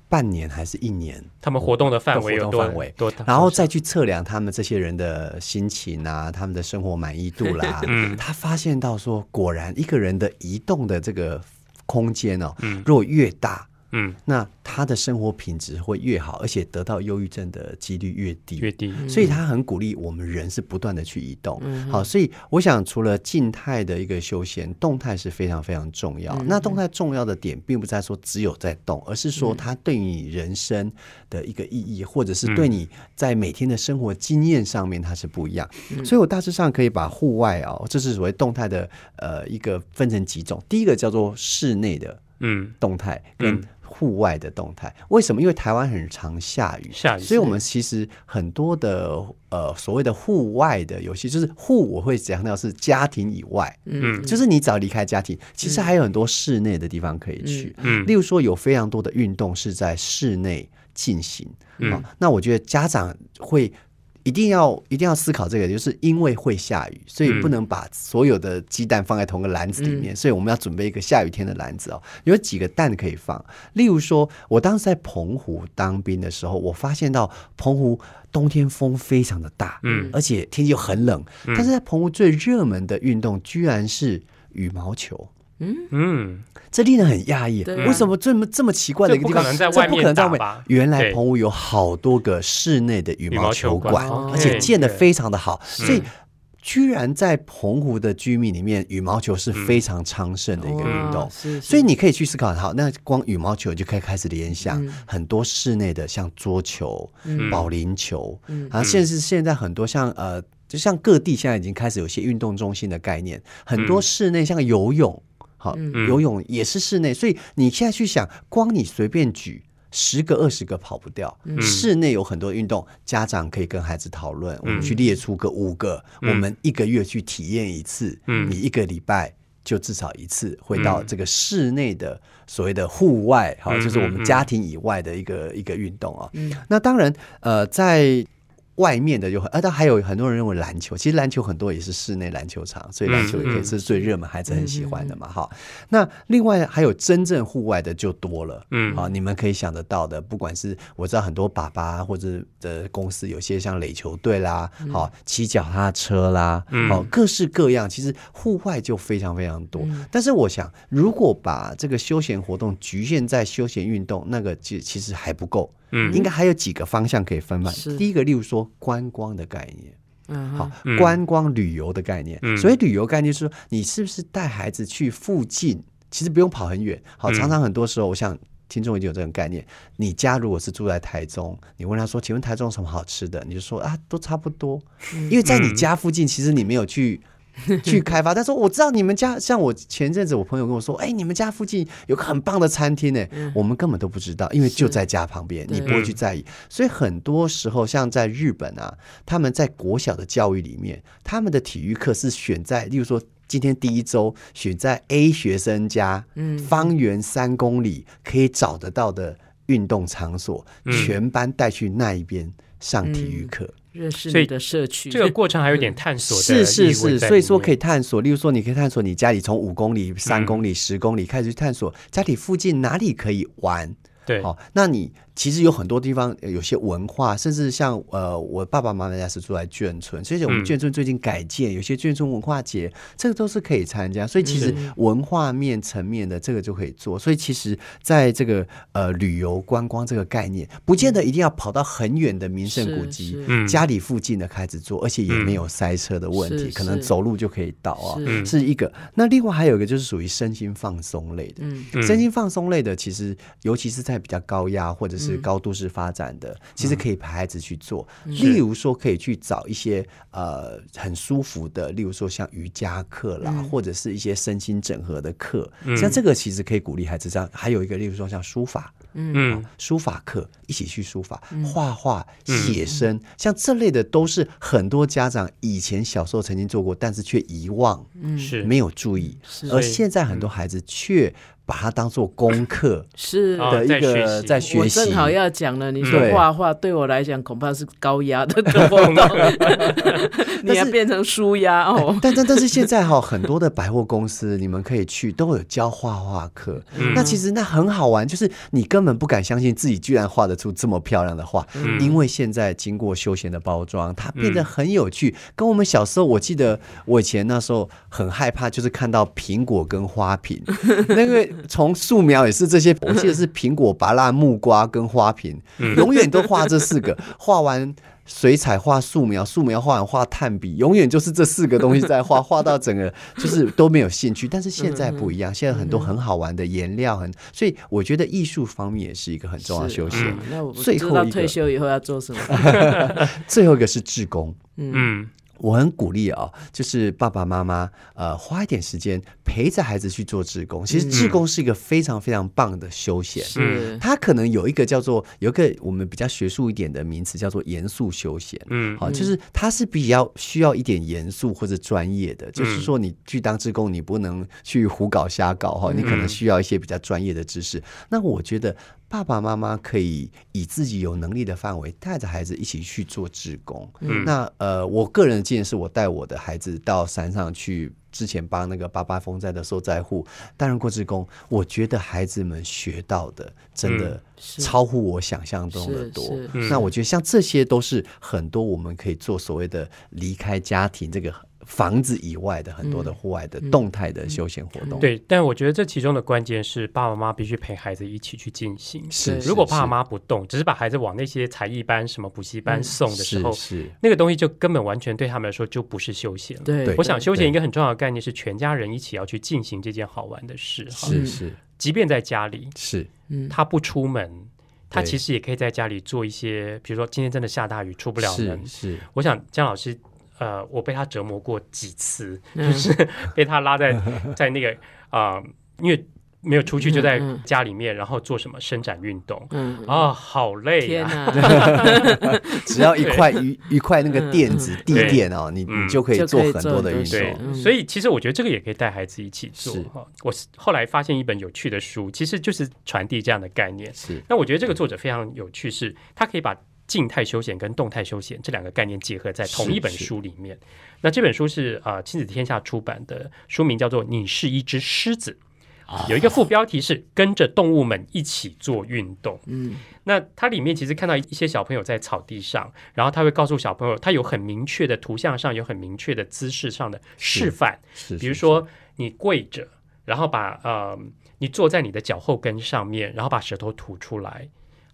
半年还是一年，他们活动的范围有多范围多，然后再去测量他们这些人的心情啊，他们的生活满意度啦。嗯。他发现到说，果然一个人的移动的这个空间哦，嗯。如果越大，嗯那他的生活品质会越好，而且得到忧郁症的几率越低。越低，所以他很鼓励我们人是不断的去移动。嗯好，所以我想除了静态的一个休闲，动态是非常非常重要。那动态重要的点，并不在说只有在动，而是说它对你人生的一个意义，或者是对你在每天的生活经验上面，它是不一样。所以我大致上可以把户外哦，这是所谓动态的呃一个分成几种。第一个叫做室内的嗯，动态跟嗯户外的动态。为什么？因为台湾很常下雨，下雨所以我们其实很多的呃所谓的户外的游戏，就是户我会强调是家庭以外，嗯就是你只要离开家庭，其实还有很多室内的地方可以去。嗯例如说，有非常多的运动是在室内进行。嗯啊，那我觉得家长会。一定要一定要思考这个，就是因为会下雨，所以嗯不能把所有的鸡蛋放在同个篮子里面，所以我们要准备一个下雨天的篮子哦。有几个蛋可以放，例如说，我当时在澎湖当兵的时候，我发现到澎湖冬天风非常的大，嗯而且天气又很冷，但是在澎湖最热门的运动居然是羽毛球。嗯，这令人很讶异，为什么这么这么奇怪的一个地方？这不可能在这外面原来澎湖有好多个室内的羽毛球球馆，而且建的非常的好，嗯所以居然在澎湖的居民里面，羽毛球是非常昌盛的一个运动。是，所以你可以去思考，好，那光羽毛球就可以开始联想嗯。很多室内的，像桌球、嗯。保龄球，嗯。啊，甚至现在很多像呃，就像各地现在已经开始有些运动中心的概念，很多嗯。室内像游泳，好，嗯。游泳也是室内，所以你现在去想，光你随便举。十个、二十个跑不掉，嗯。室内有很多运动，家长可以跟孩子讨论，我们嗯。去列出个五个，嗯。我们一个月去体验一次，嗯。你一个礼拜就至少一次会到嗯这个室内的所谓的户外，好、嗯就是我们家庭以外的一个一个运动啊、嗯。那当然，呃，在外面的就很，呃，但还有很多人认为篮球，其实篮球很多也是室内篮球场，所以篮球也可以是最热门，孩子很喜欢的嘛，哈。那另外还有真正户外的就多了，嗯啊，你们可以想得到的，不管是我知道很多爸爸或者的公司，有些像垒球队啦，好骑脚踏车啦，嗯好各式各样，其实户外就非常非常多。但是我想，如果把这个休闲活动局限在休闲运动，那个其其实还不够。嗯应该还有几个方向可以分嘛。第一个，例如说观光的概念，嗯好，嗯观光旅游的概念。嗯所以旅游概念是说，你是不是带孩子去附近？其实不用跑很远。好，嗯常常很多时候，我想。听众已经有这种概念，你家如果是住在台中，你问他说：“请问台中有什么好吃的？”你就说：“啊，都差不多。”因为在你家附近，其实你没有去 去开发。他说我知道你们家，像我前阵子我朋友跟我说：“哎，你们家附近有个很棒的餐厅呢。”我们根本都不知道，因为就在家旁边，你不会去在意。所以很多时候，像在日本啊，他们在国小的教育里面，他们的体育课是选在，例如说。今天第一周选在 A 学生家，嗯方圆三公里可以找得到的运动场所，嗯全班带去那一边上体育课。认识你的社区，这个过程还有点探索的是是是，所以说可以探索，例如说你可以探索你家里从五公里、三嗯公里、十公里开始去探索家里附近哪里可以玩。对，好、那你其实有很多地方呃有些文化，甚至像呃，我爸爸妈妈家是住在眷村，所以我们嗯。眷村最近改建，有些眷村文化节，这个都是可以参加。所以其实文化面层面的这个就可以做。所以其实在这个呃旅游观光这个概念，不见得一定要跑到很远的名胜古迹家里附近的开始做，而且也没有塞车的问题，是可能走路就可以到啊。是。是一个，那另外还有一个就是属于身心放松类的，嗯。嗯。身心放松类的，其实尤其是在比较高压或者是高都市发展的，其实可以陪孩子去做。例如说，可以去找一些呃很舒服的，例如说像瑜伽课啦，或者是一些身心整合的课，像这个其实可以鼓励孩子这样。还有一个，例如说像书法，嗯。书法课一起去书法、画画、写生，像这类的都是很多家长以前小时候曾经做过，但是却遗忘，是没有注意，而现在很多孩子却把它当做功课 是。哦的一个在学习。我正好要讲了，你说对画画对我来讲恐怕是高压的活动，你要变成舒压哦。但但但是现在哈、很多的百货公司你们可以去，都有教画画课。嗯那其实那很好玩，就是你根本不敢相信自己居然画得出这么漂亮的画，嗯因为现在经过休闲的包装，它变得很有趣。跟我们小时候，我记得我以前那时候很害怕，就是看到苹果跟花瓶，那个从素描也是这些，我记得是苹果、芭乐、木瓜跟花瓶，嗯永远都画这四个，画完。水彩画素描，素描画完画炭笔，永远就是这四个东西在画，画到整个就是都没有兴趣。但是现在不一样，现在很多很好玩的颜料，很所以我觉得艺术方面也是一个很重要的休闲嗯。那我不最后一个知道退休以后要做什么。最后一个是志工，嗯我很鼓励啊、就是爸爸妈妈呃花一点时间陪着孩子去做志工。其实志工是一个非常非常棒的休闲。是它可能有一个叫做有一个我们比较学术一点的名词叫做严肃休闲，嗯好，就是它是比较需要一点严肃或者专业的，就是说你去当志工，你不能去胡搞瞎搞哈，你可能需要一些比较专业的知识。那我觉得爸爸妈妈可以以自己有能力的范围，带着孩子一起去做志工。嗯那呃，我个人的建议是我带我的孩子到山上去。之前帮那个八八风灾的受灾户担任过志工，我觉得孩子们学到的真的超乎我想象中的多。嗯那我觉得像这些都是很多我们可以做所谓的离开家庭这个房子以外的很多的户外的动态的休闲活动。，对，但我觉得这其中的关键是爸爸妈妈必须陪孩子一起去进行。是。对如果爸爸妈妈不动，只是把孩子往那些才艺班、什么补习班送的时候，是是那个东西就根本完全对他们来说就不是休闲了。对对我想休闲一个很重要的概念是全家人一起要去进行这件好玩的事哈。是是即便在家里，是嗯他不出门，他其实也可以在家里做一些，比如说今天真的下大雨出不了门是，是我想姜老师，呃，我被他折磨过几次，嗯就是 被他拉在在那个啊、呃因为没有出去，就在家里面，然后做什么伸展运动。嗯，啊、好累 只要一块一一块那个垫子地垫哦，你嗯你就可以做很多的运动。嗯，所以其实我觉得这个也可以带孩子一起做哈。我是后来发现一本有趣的书，其实就是传递这样的概念。是那我觉得这个作者非常有趣，是他可以把静态休闲跟动态休闲这两个概念结合在同一本书里面。那这本书是啊、呃亲子天下出版的，书名叫做《你是一只狮子》。有一个副标题是“跟着动物们一起做运动”。嗯，那它里面其实看到一些小朋友在草地上，然后他会告诉小朋友，他有很明确的图像上有很明确的姿势上的示范，是，比如说你跪着，然后把呃你坐在你的脚后跟上面，然后把舌头吐出来，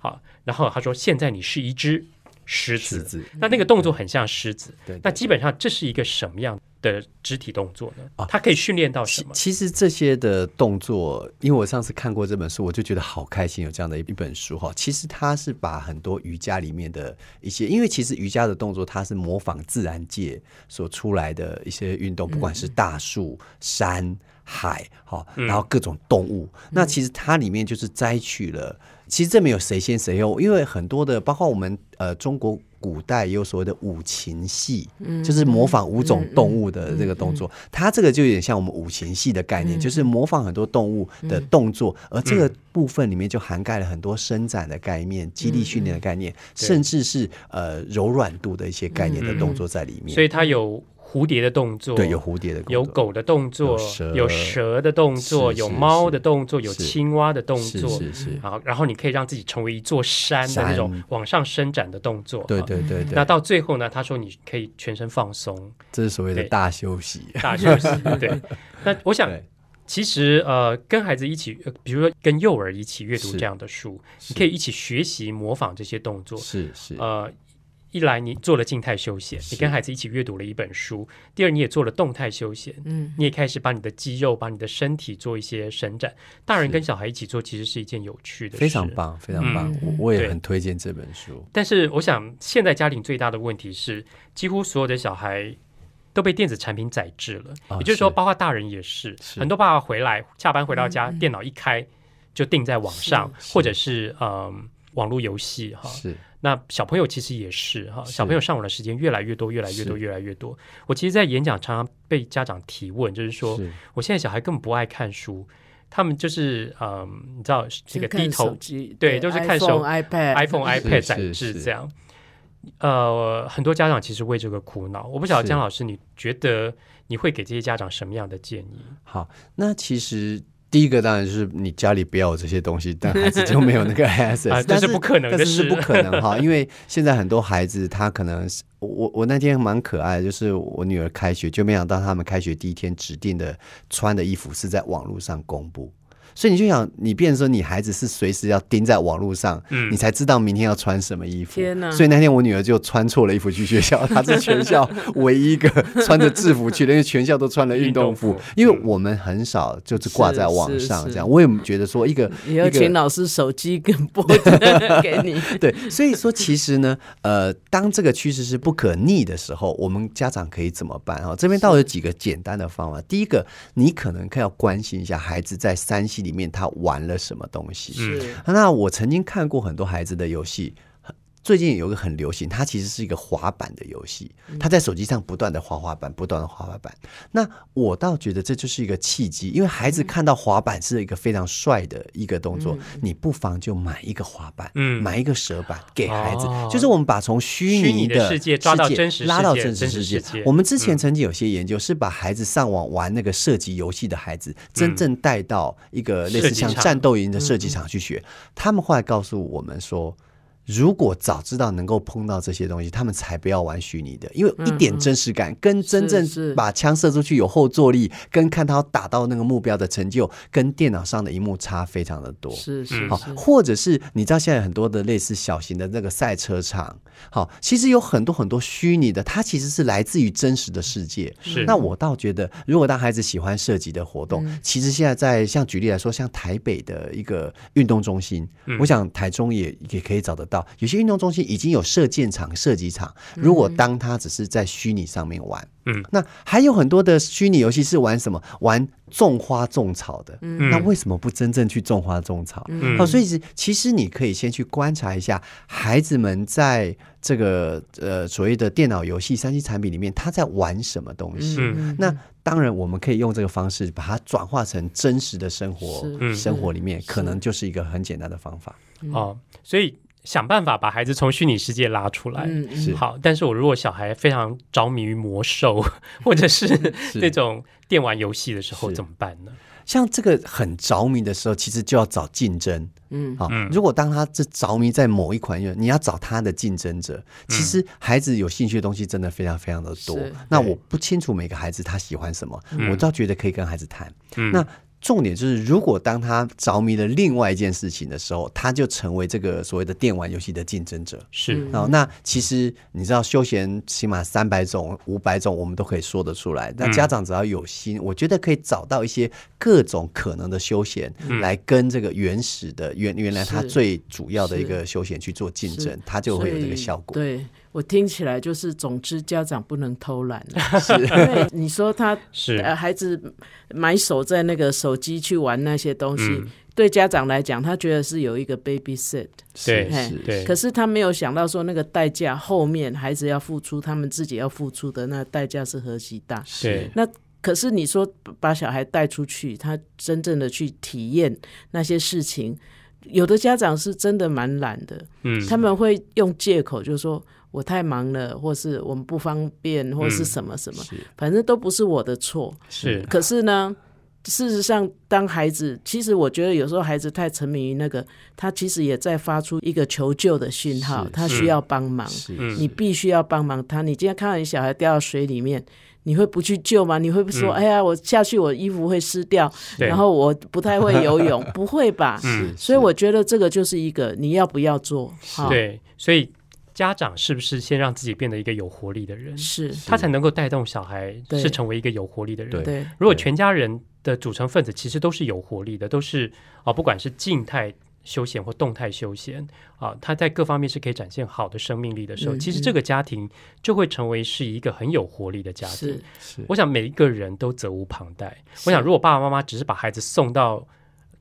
好，然后他说现在你是一只狮子，狮子，那那个动作很像狮子，对，对那基本上这是一个什么样的肢体动作呢啊？它可以训练到什么？其其实这些的动作，因为我上次看过这本书，我就觉得好开心，有这样的一本书哈。其实它是把很多瑜伽里面的一些，因为其实瑜伽的动作，它是模仿自然界所出来的一些运动，不管是大树、山、海，好，然后各种动物。那其实它里面就是摘取了，其实这没有谁先谁后，因为很多的，包括我们呃中国。古代也有所谓的五禽戏，就是模仿五种动物的这个动作。它这个就有点像我们五禽戏的概念，就是模仿很多动物的动作，而这个部分里面就涵盖了很多伸展的概念、肌力训练的概念，甚至是呃柔软度的一些概念的动作在里面。所以它有蝴蝶的动作，对，有蝴蝶的，有狗的动作，有蛇。的动作，有猫的动作，有青蛙的动是作，是是，然后然后你可以让自己成为一座山的那种往上伸展的动作。对啊对对对，那到最后呢，他说你可以全身放松，这是所谓的大休息。大休息。对，那我想其实呃，跟孩子一起，呃比如说跟幼儿一起阅读这样的书，你可以一起学习模仿这些动作。是是，呃，一来你做了静态休闲，你跟孩子一起阅读了一本书；第二，你也做了动态休闲，嗯，你也开始把你的肌肉、把你的身体做一些伸展。大人跟小孩一起做，其实是一件有趣的事，非常。棒，非常棒，嗯我我也很推荐这本书。但是，我想现在家庭最大的问题是，几乎所有的小孩。都被电子产品宰制了，啊也就是说，包括大人也是。是很多爸爸回来，下班回到家，电脑一开就定在网上，或者是嗯网络游戏哈。是那小朋友其实也是哈，小朋友上网的时间越来越多，越来越多，越来越多。我其实，在演讲常常被家长提问，就是说，是我现在小孩根本不爱看书，他们就是嗯，你知道这个低头机，对都是看手 iPhone、iPad、iPhone、是 iPad 是载制是这样。呃，很多家长其实为这个苦恼。我不晓得是江老师，你觉得你会给这些家长什么样的建议？好。那其实第一个当然就是你家里不要有这些东西，但孩子就没有那个 access，啊但是不可能的事但是是不可能哈，因为现在很多孩子他可能是我我那天蛮可爱的，就是我女儿开学，就没想到他们开学第一天指定的穿的衣服是在网络上公布。所以你就想，你变成说你孩子是随时要盯在网络上，嗯你才知道明天要穿什么衣服。天哪所以那天我女儿就穿错了衣服去学校，她是全校唯一一个穿着制服去的，因为全校都穿了运动服。因为我们很少就是挂在网上这样，我也觉得说一个以后一个请老师手机跟播给你。对，所以说其实呢，呃，当这个趋势是不可逆的时候，我们家长可以怎么办啊？这边倒有几个简单的方法。第一个，你可能要关心一下孩子在三 C 里面他玩了什么东西。嗯是那我曾经看过很多孩子的游戏。最近有一个很流行，它其实是一个滑板的游戏，它在手机上不断的滑滑板，不断的滑滑板。那我倒觉得这就是一个契机，因为孩子看到滑板是一个非常帅的一个动作，你不妨就买一个滑板，嗯买一个蛇板给孩子，哦就是我们把从虚虚拟拟的世界抓到真实世界拉到真实世界。我们之前曾经有些研究是把孩子上网玩那个射击游戏的孩子，真正带到一个类似像战斗营的射击场去学。他们后来告诉我们说。如果早知道能够碰到这些东西，他们才不要玩虚拟的，因为一点真实感跟真正把枪射出去有后坐力，跟看他打到那个目标的成就，跟电脑上的一幕差非常的多。好，是是好，或者是你知道现在很多的类似小型的那个赛车场，好，其实有很多很多虚拟的，它其实是来自于真实的世界。是。那我倒觉得，如果当孩子喜欢射击的活动，其实现在在像举例来说，像台北的一个运动中心，我想台中也也可以找得到，有些运动中心已经有射箭场、射击场。如果当他只是在虚拟上面玩，嗯，那还有很多的虚拟游戏是玩什么？玩种花种草的。嗯那为什么不真正去种花种草？嗯好，所以是其实你可以先去观察一下孩子们在这个呃所谓的电脑游戏、三 C 产品里面，他在玩什么东西。嗯那当然，我们可以用这个方式把它转化成真实的生活生活里面，可能就是一个很简单的方法。哦，所以想办法把孩子从虚拟世界拉出来。嗯好，但是我如果小孩非常着迷于魔兽，或者是 那种电玩游戏的时候，怎么办呢？像这个很着迷的时候，其实就要找竞争。嗯好、嗯如果当他这着迷在某一款游，你要找他的竞争者。其实孩子有兴趣的东西真的非常非常的多。那我不清楚每个孩子他喜欢什么，我倒觉得可以跟孩子谈。嗯那重点就是，如果当他着迷了另外一件事情的时候，他就成为这个所谓的电玩游戏的竞争者。是哦，那其实你知道，休闲起码三百种、五百种，我们都可以说得出来。那家长只要有心，我觉得可以找到一些各种可能的休闲，来跟这个原始的原原来他最主要的一个休闲去做竞争是，它就会有这个效果。对我听起来就是，总之家长不能偷懒 因为你说他是。呃孩子埋手在那个手机去玩那些东西，嗯。对家长来讲，他觉得是有一个 babysit，对嘿是对。可是他没有想到说那个代价后面孩子要付出，他们自己要付出的那代价是何其大。是那可是你说把小孩带出去，他真正的去体验那些事情，有的家长是真的蛮懒的，嗯。他们会用借口，就是说我太忙了，或是我们不方便，或是什么什么，是反正都不是我的错。是可是呢，事实上，当孩子，其实我觉得有时候孩子太沉迷于那个，他其实也在发出一个求救的讯号，他需要帮忙，嗯你必须要帮忙他。你今天看到你小孩掉到水里面。你会不去救吗？你会不说：“嗯哎呀，我下去，我衣服会湿掉，然后我不太会游泳。”不会吧？嗯所以我觉得这个就是一个你要不要做，哈，对，所以家长是不是先让自己变得一个有活力的人，是，他才能够带动小孩是成为一个有活力的人。对。对，如果全家人的组成分子其实都是有活力的，都是啊、不管是静态休闲或动态休闲啊，他在各方面是可以展现好的生命力的时候，嗯其实这个家庭就会成为是一个很有活力的家庭。是。是我想每一个人都责无旁贷。我想，如果爸爸妈妈只是把孩子送到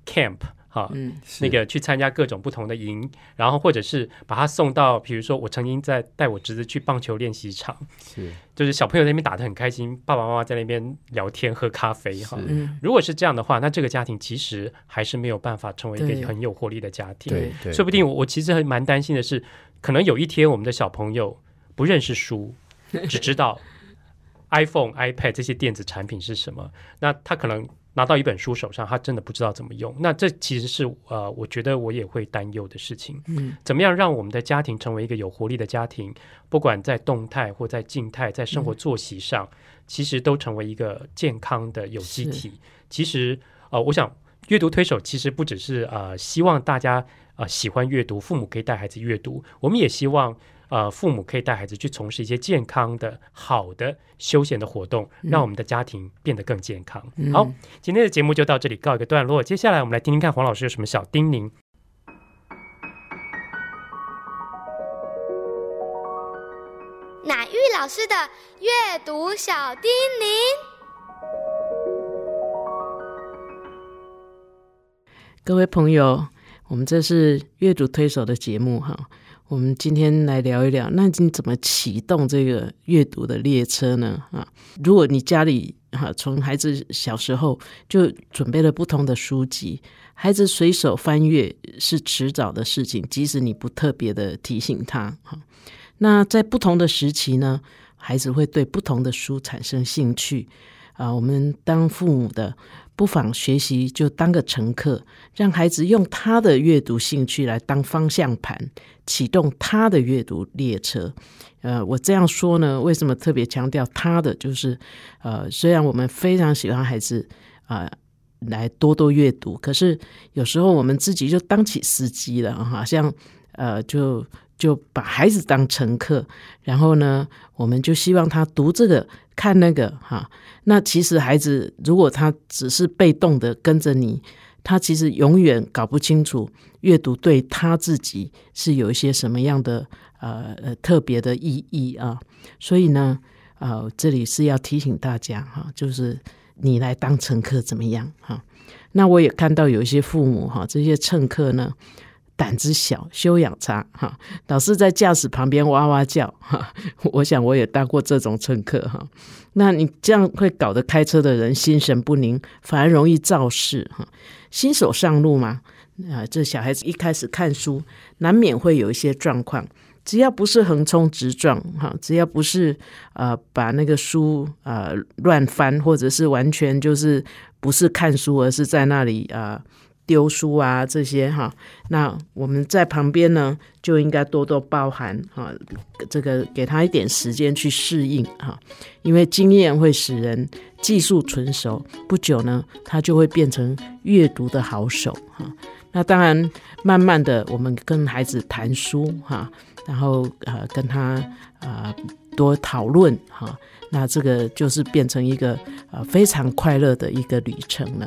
camp 哈、嗯，那个去参加各种不同的营，然后或者是把他送到，比如说我曾经在带我侄子去棒球练习场，是就是小朋友在那边打的很开心，爸爸妈妈在那边聊天喝咖啡哈。如果是这样的话，那这个家庭其实还是没有办法成为一个很有活力的家庭。对对，说不定我我其实还蛮担心的是，可能有一天我们的小朋友不认识书，只知道 iPhone、iPad 这些电子产品是什么，那他可能拿到一本书手上，他真的不知道怎么用。那这其实是呃，我觉得我也会担忧的事情。嗯，怎么样让我们的家庭成为一个有活力的家庭？不管在动态或在静态，在生活作息上，其实都成为一个健康的有机体。其实呃，我想阅读推手其实不只是呃希望大家呃喜欢阅读，父母可以带孩子阅读，我们也希望。呃，父母可以带孩子去从事一些健康的、好的休闲的活动，让我们的家庭变得更健康。嗯好，今天的节目就到这里告一个段落。接下来我们来听听看黄老师有什么小叮咛。乃玉老师的阅读小叮咛。各位朋友，我们这是阅读推手的节目哈。我们今天来聊一聊，那你怎么启动这个阅读的列车呢？啊，如果你家里哈从孩子小时候就准备了不同的书籍，孩子随手翻阅是迟早的事情，即使你不特别的提醒他哈。那在不同的时期呢，孩子会对不同的书产生兴趣啊。我们当父母的，不妨学习就当个乘客，让孩子用他的阅读兴趣来当方向盘，启动他的阅读列车。呃，我这样说呢，为什么特别强调他的？就是呃，虽然我们非常喜欢孩子啊。来多多阅读，可是有时候我们自己就当起司机了，好像呃，就就把孩子当乘客，然后呢，我们就希望他读这个看那个哈。那其实孩子如果他只是被动的跟着你，他其实永远搞不清楚阅读对他自己是有一些什么样的呃呃特别的意义啊。所以呢，呃，这里是要提醒大家哈，就是你来当乘客怎么样哈？那我也看到有一些父母哈，这些乘客呢。胆子小，修养差，哈，老是在驾驶旁边哇哇叫，哈，我想我也当过这种乘客，哈。那你这样会搞得开车的人心神不宁，反而容易肇事，哈。新手上路嘛，啊，这小孩子一开始看书，难免会有一些状况。只要不是横冲直撞，哈，只要不是呃把那个书呃乱翻，或者是完全就是不是看书，而是在那里啊。丢书啊，这些哈，那我们在旁边呢，就应该多多包涵哈，这个给他一点时间去适应哈，因为经验会使人技术纯熟，不久呢，他就会变成阅读的好手哈。那当然，慢慢的，我们跟孩子谈书哈，然后呃，跟他呃多讨论哈，那这个就是变成一个呃非常快乐的一个旅程了。